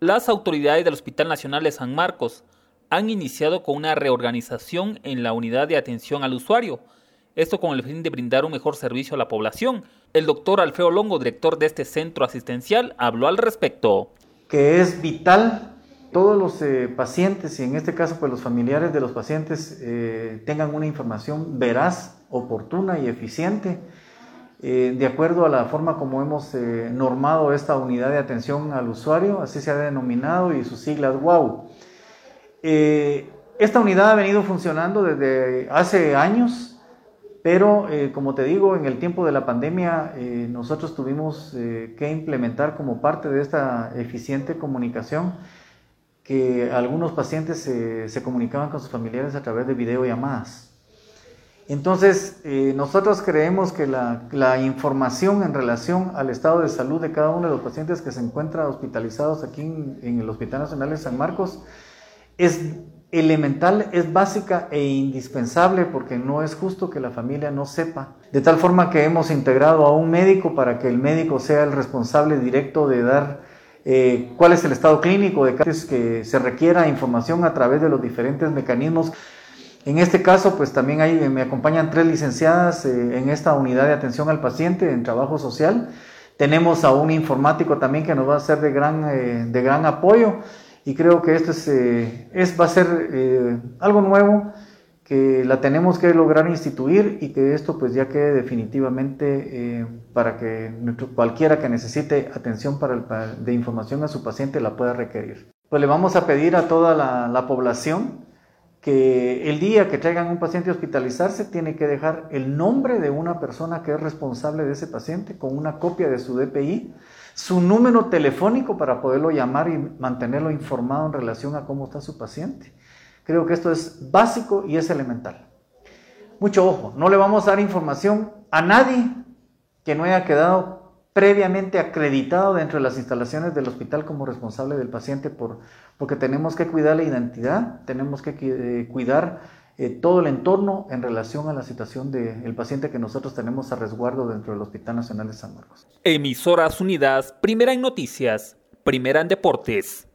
Las autoridades del Hospital Nacional de San Marcos han iniciado con una reorganización en la unidad de atención al usuario, esto con el fin de brindar un mejor servicio a la población. El doctor Alfredo Longo, director de este centro asistencial, habló al respecto. Que es vital todos los eh, pacientes y en este caso pues los familiares de los pacientes eh, tengan una información veraz, oportuna y eficiente eh, de acuerdo a la forma como hemos normado esta unidad de atención al usuario, así se ha denominado y sus siglas WOW. esta unidad ha venido funcionando desde hace años, pero como te digo, en el tiempo de la pandemia nosotros tuvimos que implementar como parte de esta eficiente comunicación que algunos pacientes se, comunicaban con sus familiares a través de videollamadas. Entonces, eh, nosotros creemos que la, información en relación al estado de salud de cada uno de los pacientes que se encuentran hospitalizados aquí en, el Hospital Nacional de San Marcos es elemental, es básica e indispensable porque no es justo que la familia no sepa. De tal forma que hemos integrado a un médico para que el médico sea el responsable directo de dar eh, cuál es el estado clínico de casos que se requiera información a través de los diferentes mecanismos. En este caso, pues también hay, me acompañan tres licenciadas eh, en esta unidad de atención al paciente en trabajo social. Tenemos a un informático también que nos va a ser de gran, eh, de gran apoyo y creo que esto es, es va a ser algo nuevo que la tenemos que lograr instituir y que esto pues ya quede definitivamente eh, para que cualquiera que necesite atención para de información a su paciente la pueda requerir. Pues le vamos a pedir a toda la, población el día que traigan un paciente a hospitalizarse tiene que dejar el nombre de una persona que es responsable de ese paciente con una copia de su DPI, su número telefónico para poderlo llamar y mantenerlo informado en relación a cómo está su paciente Creo que esto es básico y es elemental. Mucho ojo, no le vamos a dar información a nadie que no haya quedado previamente acreditado dentro de las instalaciones del hospital como responsable del paciente, por, porque tenemos que cuidar la identidad, tenemos que eh, cuidar eh, todo el entorno en relación a la situación del paciente que nosotros tenemos a resguardo dentro del Hospital Nacional de San Marcos. Emisoras Unidas, primera en noticias, primera en deportes.